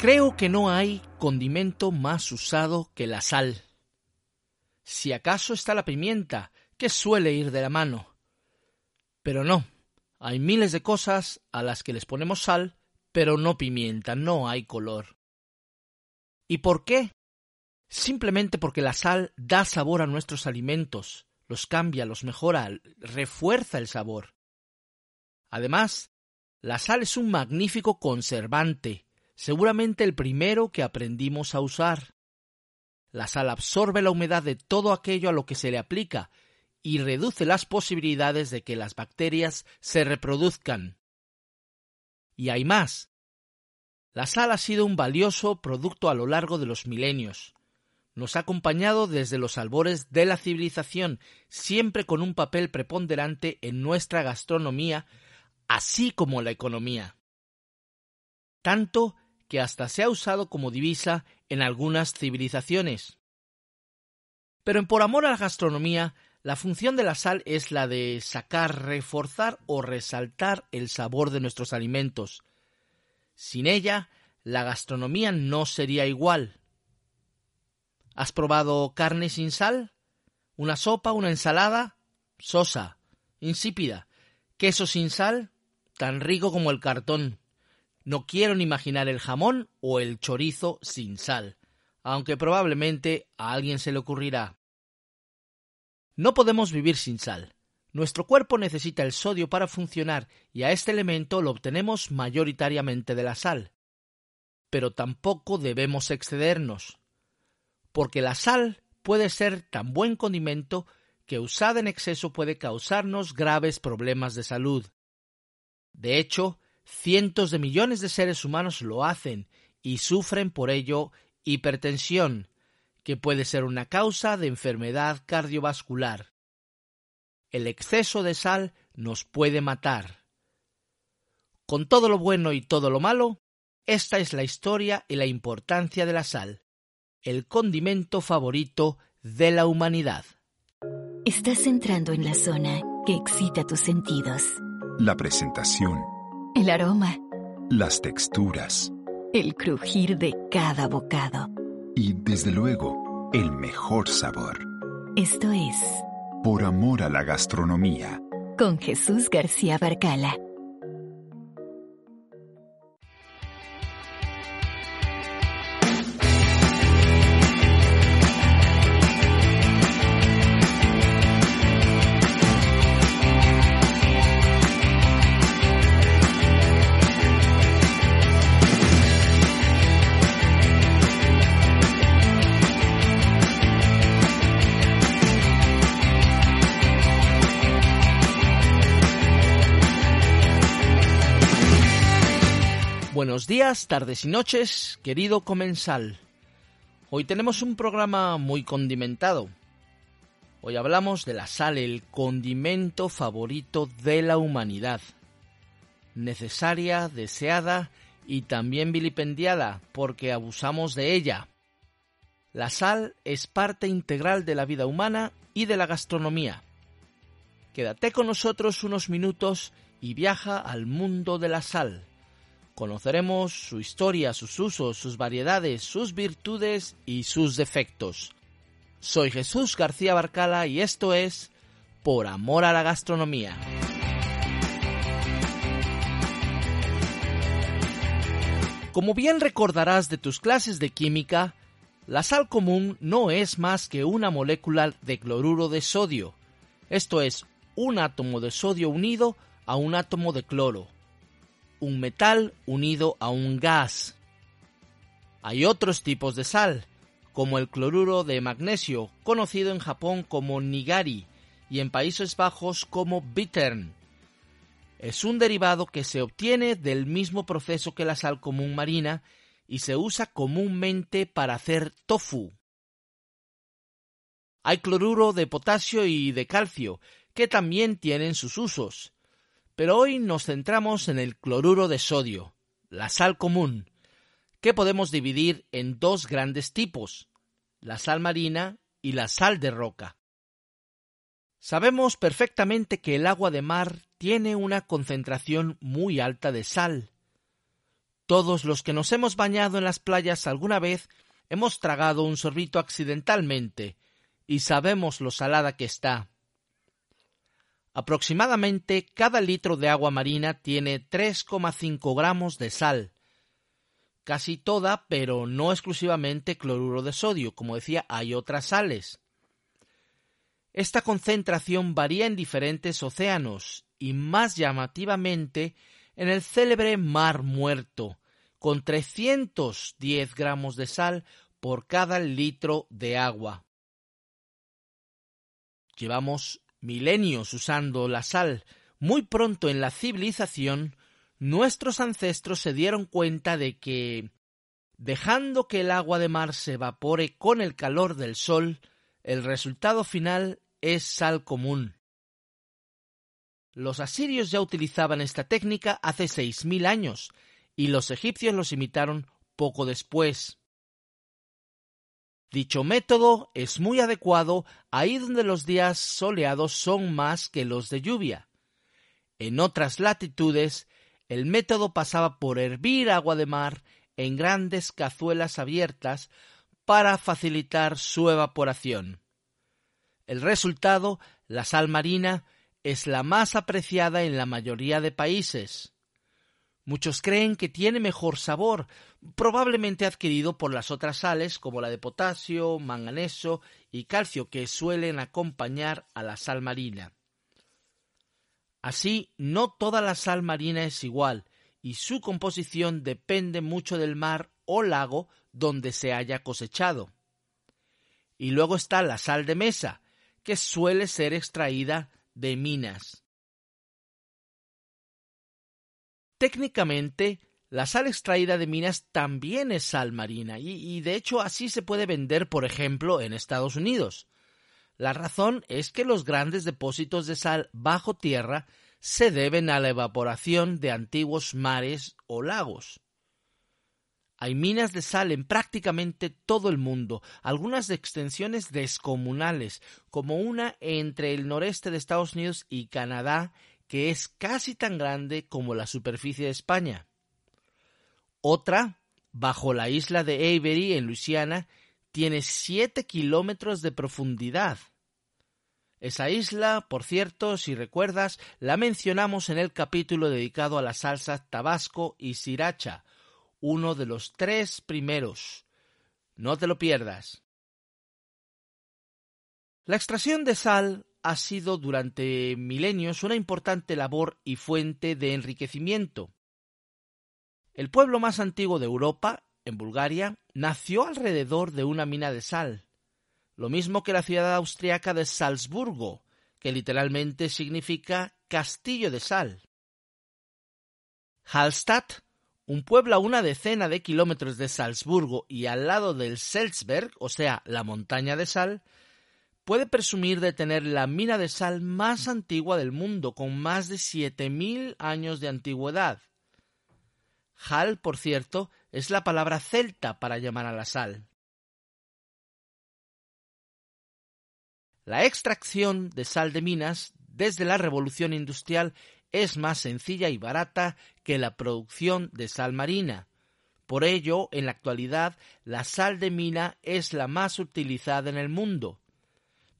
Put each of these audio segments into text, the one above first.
Creo que no hay condimento más usado que la sal. Si acaso está la pimienta, que suele ir de la mano. Pero no, hay miles de cosas a las que les ponemos sal, pero no pimienta, no hay color. ¿Y por qué? Simplemente porque la sal da sabor a nuestros alimentos, los cambia, los mejora, refuerza el sabor. Además, la sal es un magnífico conservante, seguramente el primero que aprendimos a usar. La sal absorbe la humedad de todo aquello a lo que se le aplica y reduce las posibilidades de que las bacterias se reproduzcan. Y hay más. La sal ha sido un valioso producto a lo largo de los milenios. Nos ha acompañado desde los albores de la civilización, siempre con un papel preponderante en nuestra gastronomía, así como la economía. Tanto que hasta se ha usado como divisa en algunas civilizaciones. Pero en por amor a la gastronomía, la función de la sal es la de sacar, reforzar o resaltar el sabor de nuestros alimentos. Sin ella, la gastronomía no sería igual. ¿Has probado carne sin sal? ¿Una sopa, una ensalada? Sosa, insípida. ¿Queso sin sal? Tan rico como el cartón. No quiero imaginar el jamón o el chorizo sin sal, aunque probablemente a alguien se le ocurrirá. No podemos vivir sin sal. Nuestro cuerpo necesita el sodio para funcionar y a este elemento lo obtenemos mayoritariamente de la sal. Pero tampoco debemos excedernos, porque la sal puede ser tan buen condimento que usada en exceso puede causarnos graves problemas de salud. De hecho, Cientos de millones de seres humanos lo hacen y sufren por ello hipertensión, que puede ser una causa de enfermedad cardiovascular. El exceso de sal nos puede matar. Con todo lo bueno y todo lo malo, esta es la historia y la importancia de la sal, el condimento favorito de la humanidad. Estás entrando en la zona que excita tus sentidos. La presentación el aroma. Las texturas. El crujir de cada bocado. Y desde luego, el mejor sabor. Esto es... Por amor a la gastronomía. Con Jesús García Barcala. Días, tardes y noches, querido comensal. Hoy tenemos un programa muy condimentado. Hoy hablamos de la sal, el condimento favorito de la humanidad. Necesaria, deseada y también vilipendiada porque abusamos de ella. La sal es parte integral de la vida humana y de la gastronomía. Quédate con nosotros unos minutos y viaja al mundo de la sal Conoceremos su historia, sus usos, sus variedades, sus virtudes y sus defectos. Soy Jesús García Barcala y esto es Por Amor a la Gastronomía. Como bien recordarás de tus clases de química, la sal común no es más que una molécula de cloruro de sodio, esto es, un átomo de sodio unido a un átomo de cloro un metal unido a un gas. Hay otros tipos de sal, como el cloruro de magnesio, conocido en Japón como nigari y en Países Bajos como bittern. Es un derivado que se obtiene del mismo proceso que la sal común marina y se usa comúnmente para hacer tofu. Hay cloruro de potasio y de calcio, que también tienen sus usos pero hoy nos centramos en el cloruro de sodio, la sal común, que podemos dividir en dos grandes tipos, la sal marina y la sal de roca. Sabemos perfectamente que el agua de mar tiene una concentración muy alta de sal. Todos los que nos hemos bañado en las playas alguna vez hemos tragado un sorbito accidentalmente y sabemos lo salada que está. Aproximadamente cada litro de agua marina tiene 3,5 gramos de sal. Casi toda, pero no exclusivamente cloruro de sodio. Como decía, hay otras sales. Esta concentración varía en diferentes océanos y más llamativamente en el célebre Mar Muerto, con 310 gramos de sal por cada litro de agua. Llevamos milenios usando la sal. Muy pronto en la civilización, nuestros ancestros se dieron cuenta de que, dejando que el agua de mar se evapore con el calor del sol, el resultado final es sal común. Los asirios ya utilizaban esta técnica hace seis mil años, y los egipcios los imitaron poco después. Dicho método es muy adecuado ahí donde los días soleados son más que los de lluvia. En otras latitudes, el método pasaba por hervir agua de mar en grandes cazuelas abiertas para facilitar su evaporación. El resultado, la sal marina, es la más apreciada en la mayoría de países. Muchos creen que tiene mejor sabor, probablemente adquirido por las otras sales como la de potasio, manganeso y calcio que suelen acompañar a la sal marina. Así, no toda la sal marina es igual, y su composición depende mucho del mar o lago donde se haya cosechado. Y luego está la sal de mesa, que suele ser extraída de minas. Técnicamente, la sal extraída de minas también es sal marina y, de hecho así se puede vender, por ejemplo, en Estados Unidos. La razón es que los grandes depósitos de sal bajo tierra se deben a la evaporación de antiguos mares o lagos. Hay minas de sal en prácticamente todo el mundo, algunas de extensiones descomunales, como una entre el noreste de Estados Unidos y Canadá que es casi tan grande como la superficie de España. Otra, bajo la isla de Avery, en Luisiana, tiene siete kilómetros de profundidad. Esa isla, por cierto, si recuerdas, la mencionamos en el capítulo dedicado a la salsa tabasco y sriracha, uno de los tres primeros. No te lo pierdas. La extracción de sal ha sido durante milenios una importante labor y fuente de enriquecimiento. El pueblo más antiguo de Europa, en Bulgaria, nació alrededor de una mina de sal, lo mismo que la ciudad austriaca de Salzburgo, que literalmente significa castillo de sal. Hallstatt, un pueblo a una decena de kilómetros de Salzburgo y al lado del Selzberg, o sea, la montaña de sal, puede presumir de tener la mina de sal más antigua del mundo, con más de 7.000 años de antigüedad. Hal, por cierto, es la palabra celta para llamar a la sal. La extracción de sal de minas desde la revolución industrial es más sencilla y barata que la producción de sal marina. Por ello, en la actualidad, la sal de mina es la más utilizada en el mundo.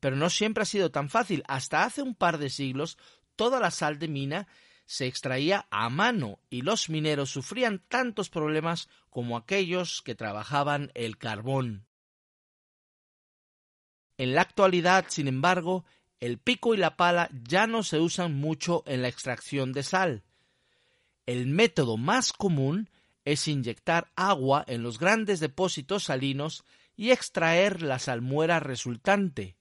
Pero no siempre ha sido tan fácil. Hasta hace un par de siglos, toda la sal de mina se extraía a mano y los mineros sufrían tantos problemas como aquellos que trabajaban el carbón. En la actualidad, sin embargo, el pico y la pala ya no se usan mucho en la extracción de sal. El método más común es inyectar agua en los grandes depósitos salinos y extraer la salmuera resultante.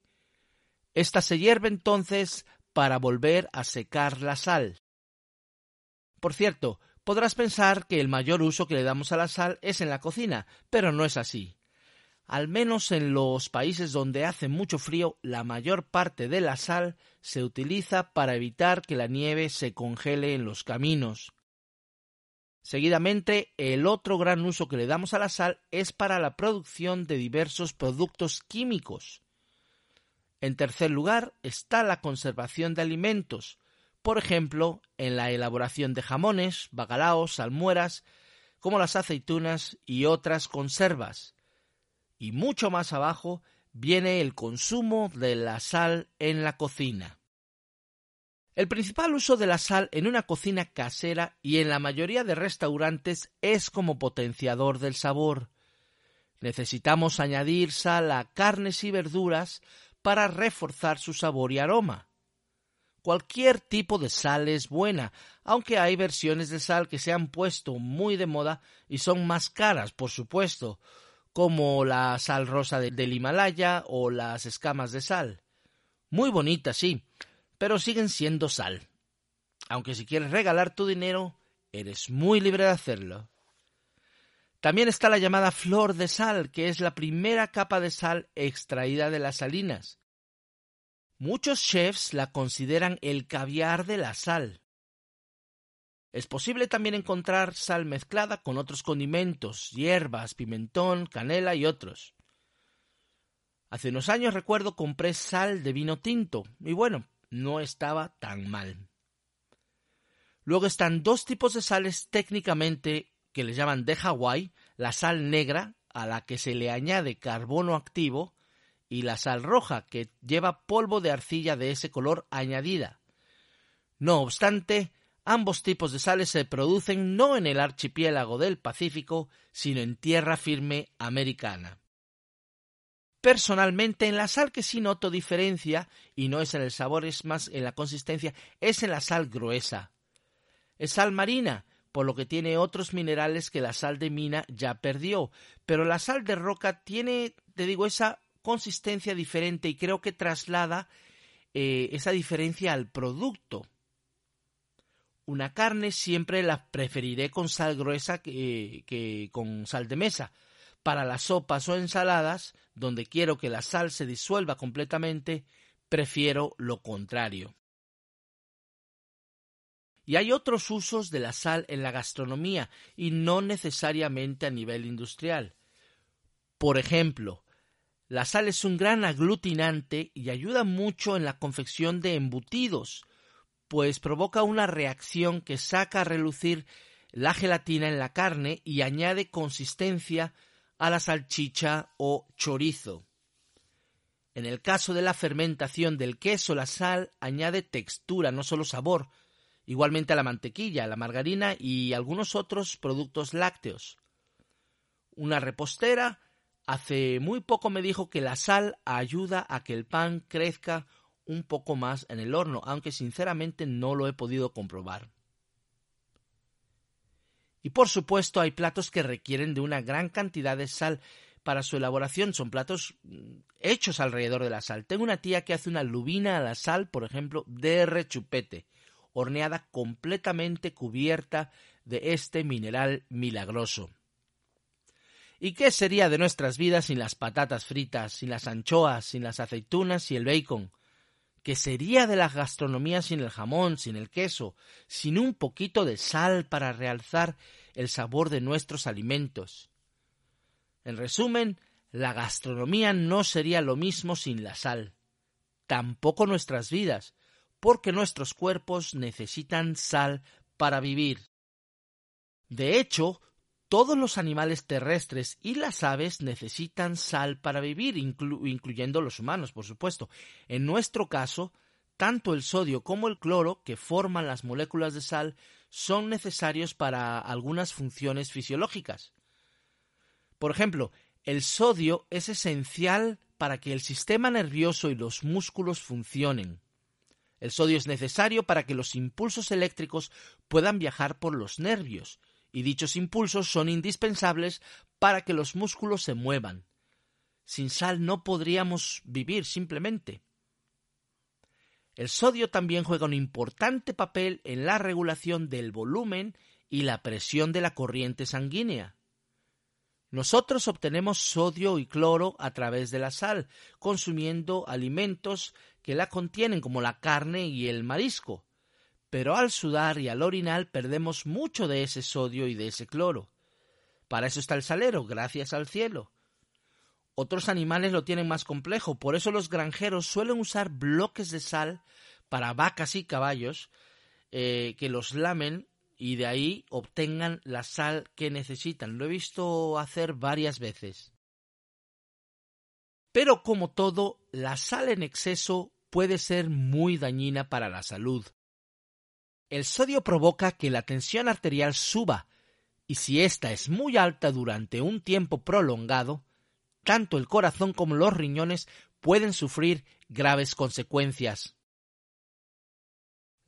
Esta se hierve entonces para volver a secar la sal. Por cierto, podrás pensar que el mayor uso que le damos a la sal es en la cocina, pero no es así. Al menos en los países donde hace mucho frío, la mayor parte de la sal se utiliza para evitar que la nieve se congele en los caminos. Seguidamente, el otro gran uso que le damos a la sal es para la producción de diversos productos químicos. En tercer lugar está la conservación de alimentos, por ejemplo, en la elaboración de jamones, bacalaos, salmueras, como las aceitunas y otras conservas. Y mucho más abajo viene el consumo de la sal en la cocina. El principal uso de la sal en una cocina casera y en la mayoría de restaurantes es como potenciador del sabor. Necesitamos añadir sal a carnes y verduras para reforzar su sabor y aroma. Cualquier tipo de sal es buena, aunque hay versiones de sal que se han puesto muy de moda y son más caras, por supuesto, como la sal rosa del Himalaya o las escamas de sal. Muy bonitas, sí, pero siguen siendo sal. Aunque si quieres regalar tu dinero, eres muy libre de hacerlo. También está la llamada flor de sal, que es la primera capa de sal extraída de las salinas. Muchos chefs la consideran el caviar de la sal. Es posible también encontrar sal mezclada con otros condimentos, hierbas, pimentón, canela y otros. Hace unos años recuerdo compré sal de vino tinto y bueno, no estaba tan mal. Luego están dos tipos de sales técnicamente que le llaman de Hawái, la sal negra, a la que se le añade carbono activo, y la sal roja, que lleva polvo de arcilla de ese color añadida. No obstante, ambos tipos de sales se producen no en el archipiélago del Pacífico, sino en tierra firme americana. Personalmente, en la sal que sí noto diferencia, y no es en el sabor, es más en la consistencia, es en la sal gruesa. Es sal marina, por lo que tiene otros minerales que la sal de mina ya perdió, pero la sal de roca tiene, te digo, esa consistencia diferente y creo que traslada eh, esa diferencia al producto. Una carne siempre la preferiré con sal gruesa que, que con sal de mesa. Para las sopas o ensaladas, donde quiero que la sal se disuelva completamente, prefiero lo contrario. Y hay otros usos de la sal en la gastronomía y no necesariamente a nivel industrial. Por ejemplo, la sal es un gran aglutinante y ayuda mucho en la confección de embutidos, pues provoca una reacción que saca a relucir la gelatina en la carne y añade consistencia a la salchicha o chorizo. En el caso de la fermentación del queso, la sal añade textura, no solo sabor, igualmente a la mantequilla, la margarina y algunos otros productos lácteos. Una repostera hace muy poco me dijo que la sal ayuda a que el pan crezca un poco más en el horno, aunque sinceramente no lo he podido comprobar. Y por supuesto hay platos que requieren de una gran cantidad de sal para su elaboración, son platos mm, hechos alrededor de la sal. Tengo una tía que hace una lubina a la sal, por ejemplo, de rechupete, horneada completamente cubierta de este mineral milagroso. ¿Y qué sería de nuestras vidas sin las patatas fritas, sin las anchoas, sin las aceitunas y el bacon? ¿Qué sería de la gastronomía sin el jamón, sin el queso, sin un poquito de sal para realzar el sabor de nuestros alimentos? En resumen, la gastronomía no sería lo mismo sin la sal. Tampoco nuestras vidas, porque nuestros cuerpos necesitan sal para vivir. De hecho, todos los animales terrestres y las aves necesitan sal para vivir, incluyendo los humanos, por supuesto. En nuestro caso, tanto el sodio como el cloro, que forman las moléculas de sal, son necesarios para algunas funciones fisiológicas. Por ejemplo, el sodio es esencial para que el sistema nervioso y los músculos funcionen. El sodio es necesario para que los impulsos eléctricos puedan viajar por los nervios, y dichos impulsos son indispensables para que los músculos se muevan. Sin sal no podríamos vivir simplemente. El sodio también juega un importante papel en la regulación del volumen y la presión de la corriente sanguínea. Nosotros obtenemos sodio y cloro a través de la sal, consumiendo alimentos que la contienen como la carne y el marisco. Pero al sudar y al orinar perdemos mucho de ese sodio y de ese cloro. Para eso está el salero, gracias al cielo. Otros animales lo tienen más complejo, por eso los granjeros suelen usar bloques de sal para vacas y caballos eh, que los lamen y de ahí obtengan la sal que necesitan. Lo he visto hacer varias veces. Pero como todo, la sal en exceso puede ser muy dañina para la salud. El sodio provoca que la tensión arterial suba, y si ésta es muy alta durante un tiempo prolongado, tanto el corazón como los riñones pueden sufrir graves consecuencias.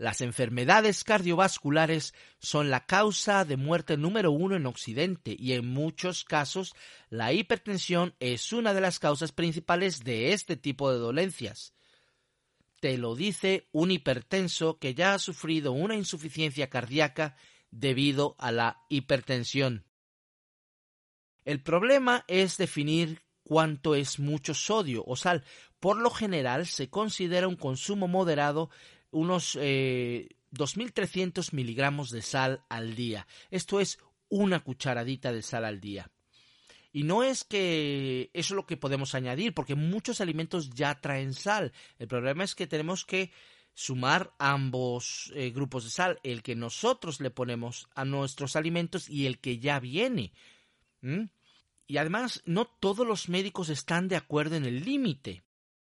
Las enfermedades cardiovasculares son la causa de muerte número uno en Occidente y en muchos casos la hipertensión es una de las causas principales de este tipo de dolencias. Te lo dice un hipertenso que ya ha sufrido una insuficiencia cardíaca debido a la hipertensión. El problema es definir cuánto es mucho sodio o sal. Por lo general se considera un consumo moderado unos 2.300 eh, miligramos de sal al día. Esto es una cucharadita de sal al día. Y no es que eso es lo que podemos añadir, porque muchos alimentos ya traen sal. El problema es que tenemos que sumar ambos eh, grupos de sal, el que nosotros le ponemos a nuestros alimentos y el que ya viene. Y además, no todos los médicos están de acuerdo en el límite.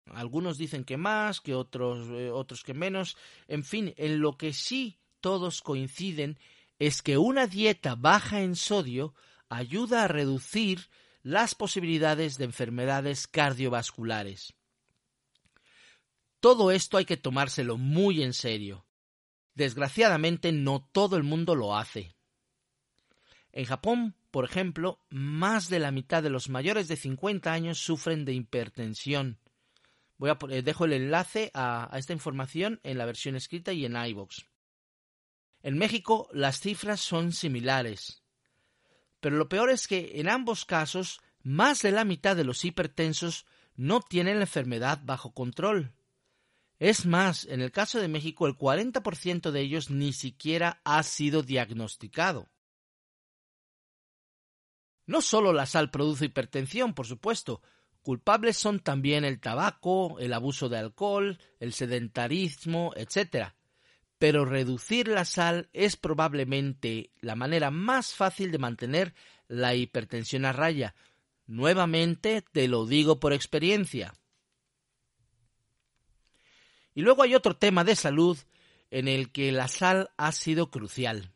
Algunos dicen que más, que otros, eh, otros que menos. En fin, en lo que sí todos coinciden es que una dieta baja en sodio ayuda a reducir las posibilidades de enfermedades cardiovasculares. Todo esto hay que tomárselo muy en serio. Desgraciadamente no todo el mundo lo hace. En Japón, por ejemplo, más de la mitad de los mayores de 50 años sufren de hipertensión. Voy a, eh, dejo el enlace a, esta información en la versión escrita y en iVoox. En México las cifras son similares. Pero lo peor es que en ambos casos más de la mitad de los hipertensos no tienen la enfermedad bajo control. Es más, en el caso de México el 40% de ellos ni siquiera ha sido diagnosticado. No solo la sal produce hipertensión, por supuesto, Culpables son también el tabaco, el abuso de alcohol, el sedentarismo, etc. Pero reducir la sal es probablemente la manera más fácil de mantener la hipertensión a raya. Nuevamente te lo digo por experiencia. Y luego hay otro tema de salud en el que la sal ha sido crucial.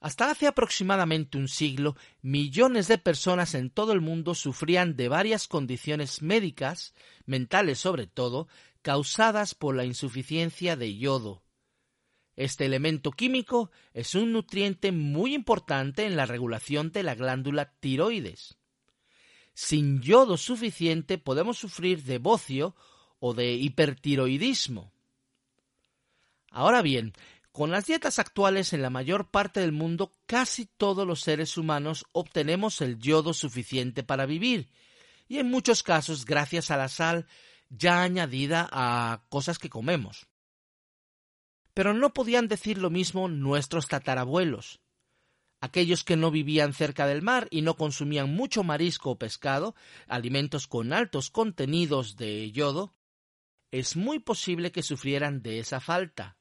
Hasta hace aproximadamente un siglo, millones de personas en todo el mundo sufrían de varias condiciones médicas, mentales sobre todo, causadas por la insuficiencia de yodo. Este elemento químico es un nutriente muy importante en la regulación de la glándula tiroides. Sin yodo suficiente podemos sufrir de bocio o de hipertiroidismo. Ahora bien, con las dietas actuales en la mayor parte del mundo, casi todos los seres humanos obtenemos el yodo suficiente para vivir, y en muchos casos gracias a la sal ya añadida a cosas que comemos. Pero no podían decir lo mismo nuestros tatarabuelos. Aquellos que no vivían cerca del mar y no consumían mucho marisco o pescado, alimentos con altos contenidos de yodo, es muy posible que sufrieran de esa falta.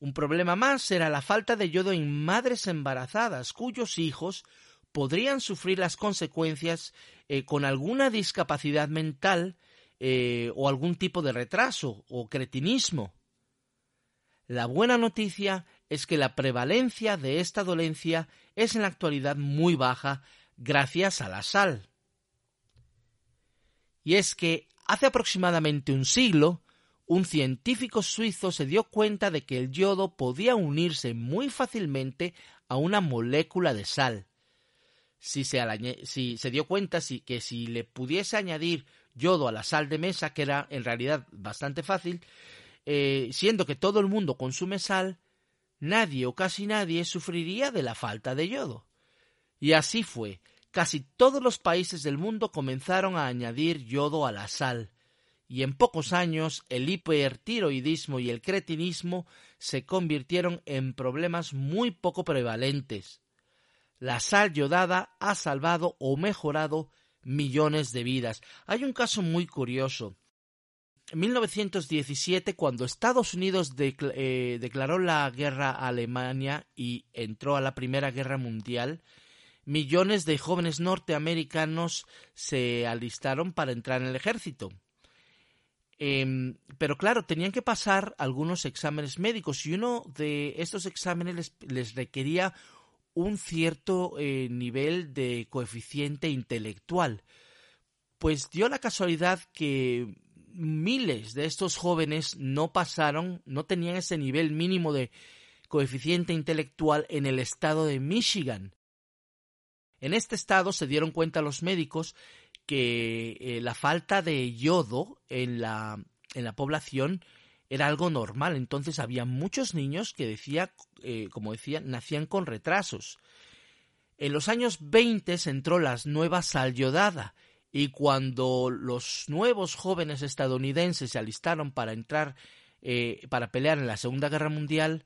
Un problema más era la falta de yodo en madres embarazadas cuyos hijos podrían sufrir las consecuencias eh, con alguna discapacidad mental eh, o algún tipo de retraso o cretinismo. La buena noticia es que la prevalencia de esta dolencia es en la actualidad muy baja gracias a la sal. Y es que hace aproximadamente un siglo un científico suizo se dio cuenta de que el yodo podía unirse muy fácilmente a una molécula de sal. Si se, dio cuenta que si le pudiese añadir yodo a la sal de mesa, que era en realidad bastante fácil, eh, siendo que todo el mundo consume sal, nadie o casi nadie sufriría de la falta de yodo. Y así fue. Casi todos los países del mundo comenzaron a añadir yodo a la sal y en pocos años el hipertiroidismo y el cretinismo se convirtieron en problemas muy poco prevalentes. La sal yodada ha salvado o mejorado millones de vidas. Hay un caso muy curioso. 1917, cuando Estados Unidos eh, declaró la guerra a Alemania y entró a la Primera Guerra Mundial, millones de jóvenes norteamericanos se alistaron para entrar en el ejército. Em, pero claro, tenían que pasar algunos exámenes médicos y uno de estos exámenes les, requería un cierto eh, nivel de coeficiente intelectual. Pues dio la casualidad que miles de estos jóvenes no pasaron, no tenían ese nivel mínimo de coeficiente intelectual en el estado de Michigan. En este estado se dieron cuenta los médicos que eh, la falta de yodo en la, en la población era algo normal. Entonces había muchos niños que decía, eh, como decía, nacían con retrasos. En los años 20 entró la nueva sal yodada y cuando los nuevos jóvenes estadounidenses se alistaron para entrar, eh, para pelear en la Segunda Guerra Mundial,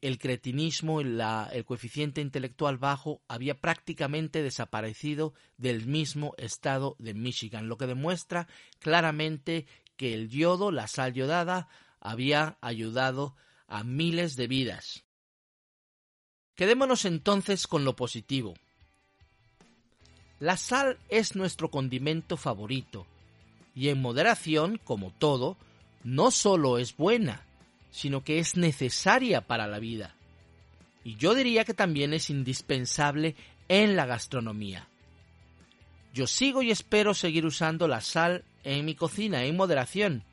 el cretinismo, y el coeficiente intelectual bajo había prácticamente desaparecido del mismo estado de Michigan, lo que demuestra claramente que el yodo, la sal yodada, había ayudado a miles de vidas. Quedémonos entonces con lo positivo. La sal es nuestro condimento favorito, y en moderación, como todo, no solo es buena, sino que es necesaria para la vida. Y yo diría que también es indispensable en la gastronomía. Yo sigo y espero seguir usando la sal en mi cocina en moderación,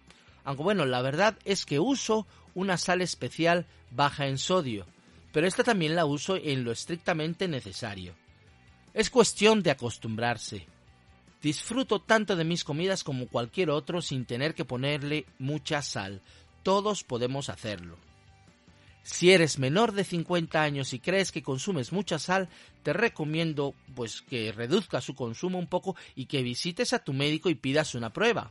aunque bueno, la verdad es que uso una sal especial baja en sodio, pero esta también la uso en lo estrictamente necesario. Es cuestión de acostumbrarse. Disfruto tanto de mis comidas como cualquier otro sin tener que ponerle mucha sal, todos podemos hacerlo. Si eres menor de 50 años y crees que consumes mucha sal, te recomiendo pues que reduzcas su consumo un poco y que visites a tu médico y pidas una prueba.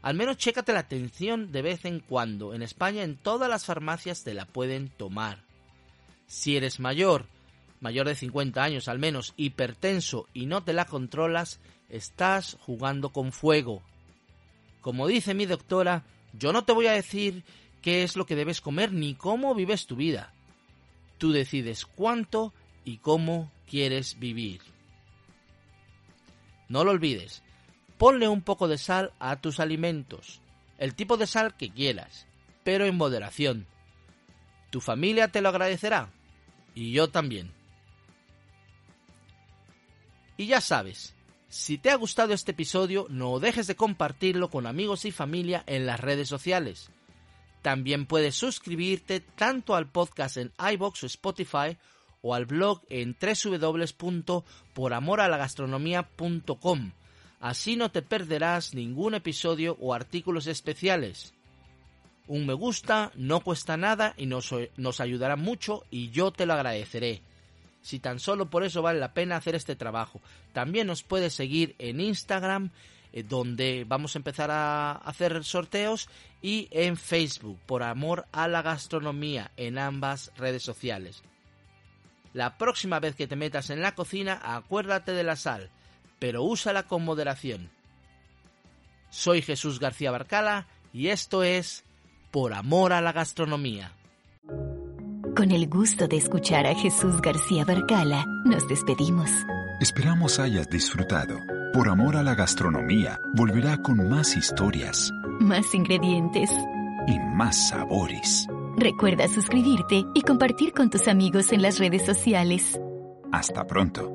Al menos chécate la atención de vez en cuando. En España en todas las farmacias te la pueden tomar. Si eres mayor, mayor de 50 años al menos, hipertenso y no te la controlas, estás jugando con fuego. Como dice mi doctora, yo no te voy a decir qué es lo que debes comer ni cómo vives tu vida. Tú decides cuánto y cómo quieres vivir. No lo olvides, ponle un poco de sal a tus alimentos, el tipo de sal que quieras, pero en moderación. Tu familia te lo agradecerá y yo también. Y ya sabes, si te ha gustado este episodio, no dejes de compartirlo con amigos y familia en las redes sociales. También puedes suscribirte tanto al podcast en iBox o Spotify o al blog en www.poramoralagastronomía.com. Así no te perderás ningún episodio o artículos especiales. Un me gusta no cuesta nada y nos, nos ayudará mucho y yo te lo agradeceré si tan solo por eso vale la pena hacer este trabajo. También nos puedes seguir en Instagram, eh, donde vamos a empezar a hacer sorteos, y en Facebook, por amor a la gastronomía, en ambas redes sociales. La próxima vez que te metas en la cocina, acuérdate de la sal, pero úsala con moderación. Soy Jesús García Barcala y esto es Por Amor a la Gastronomía. Con el gusto de escuchar a Jesús García Barcala, nos despedimos. Esperamos hayas disfrutado. Por amor a la gastronomía, volverá con más historias, más ingredientes y más sabores. Recuerda suscribirte y compartir con tus amigos en las redes sociales. Hasta pronto.